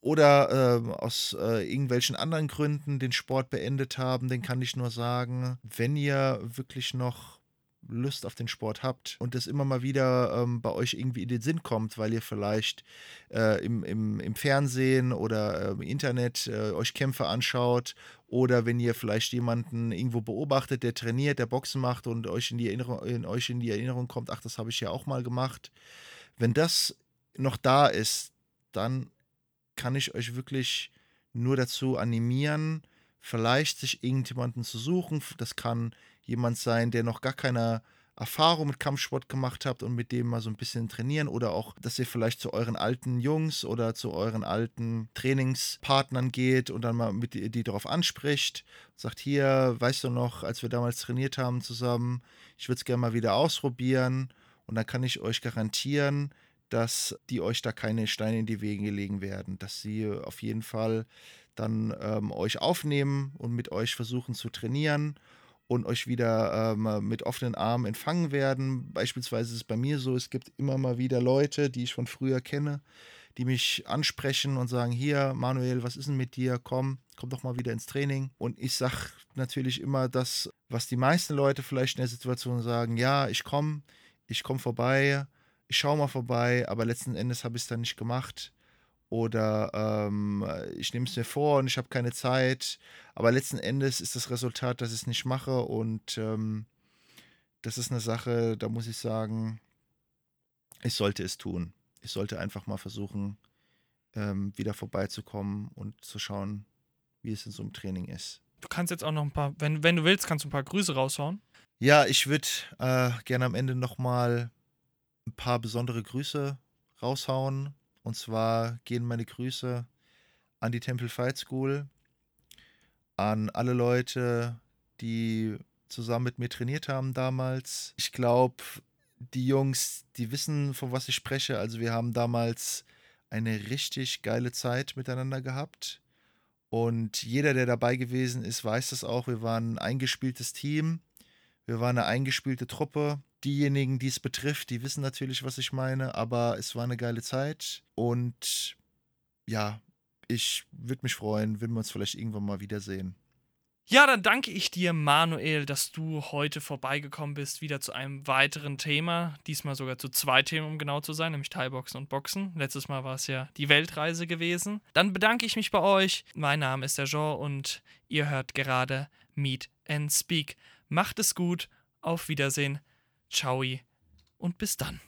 oder äh, aus äh, irgendwelchen anderen Gründen den Sport beendet haben, den kann ich nur sagen, wenn ihr wirklich noch Lust auf den Sport habt und das immer mal wieder ähm, bei euch irgendwie in den Sinn kommt, weil ihr vielleicht äh, im, im, im Fernsehen oder äh, im Internet äh, euch Kämpfe anschaut oder wenn ihr vielleicht jemanden irgendwo beobachtet, der trainiert, der Boxen macht und euch in die Erinnerung, in euch in die Erinnerung kommt, ach, das habe ich ja auch mal gemacht. Wenn das noch da ist, dann kann ich euch wirklich nur dazu animieren, vielleicht sich irgendjemanden zu suchen. Das kann jemand sein, der noch gar keine Erfahrung mit Kampfsport gemacht habt und mit dem mal so ein bisschen trainieren oder auch, dass ihr vielleicht zu euren alten Jungs oder zu euren alten Trainingspartnern geht und dann mal mit die, die darauf anspricht, sagt hier, weißt du noch, als wir damals trainiert haben zusammen, ich würde es gerne mal wieder ausprobieren und dann kann ich euch garantieren, dass die euch da keine Steine in die Wege legen werden, dass sie auf jeden Fall dann ähm, euch aufnehmen und mit euch versuchen zu trainieren und euch wieder ähm, mit offenen Armen empfangen werden. Beispielsweise ist es bei mir so, es gibt immer mal wieder Leute, die ich von früher kenne, die mich ansprechen und sagen, hier, Manuel, was ist denn mit dir? Komm, komm doch mal wieder ins Training. Und ich sage natürlich immer das, was die meisten Leute vielleicht in der Situation sagen, ja, ich komme, ich komme vorbei, ich schaue mal vorbei, aber letzten Endes habe ich es dann nicht gemacht oder ähm, ich nehme es mir vor und ich habe keine Zeit. Aber letzten Endes ist das Resultat, dass ich es nicht mache und ähm, das ist eine Sache, da muss ich sagen, ich sollte es tun. Ich sollte einfach mal versuchen, ähm, wieder vorbeizukommen und zu schauen, wie es in so einem Training ist. Du kannst jetzt auch noch ein paar, wenn, wenn du willst, kannst du ein paar Grüße raushauen. Ja, ich würde äh, gerne am Ende nochmal ein paar besondere Grüße raushauen. Und zwar gehen meine Grüße an die Temple Fight School, an alle Leute, die zusammen mit mir trainiert haben damals. Ich glaube, die Jungs, die wissen, von was ich spreche. Also wir haben damals eine richtig geile Zeit miteinander gehabt. Und jeder, der dabei gewesen ist, weiß das auch. Wir waren ein eingespieltes Team. Wir waren eine eingespielte Truppe. Diejenigen, die es betrifft, die wissen natürlich, was ich meine. Aber es war eine geile Zeit. Und ja, ich würde mich freuen, wenn wir uns vielleicht irgendwann mal wiedersehen. Ja, dann danke ich dir, Manuel, dass du heute vorbeigekommen bist, wieder zu einem weiteren Thema. Diesmal sogar zu zwei Themen, um genau zu sein, nämlich Thai-Boxen und Boxen. Letztes Mal war es ja die Weltreise gewesen. Dann bedanke ich mich bei euch. Mein Name ist der Jean und ihr hört gerade Meet and Speak. Macht es gut, auf Wiedersehen, ciao und bis dann.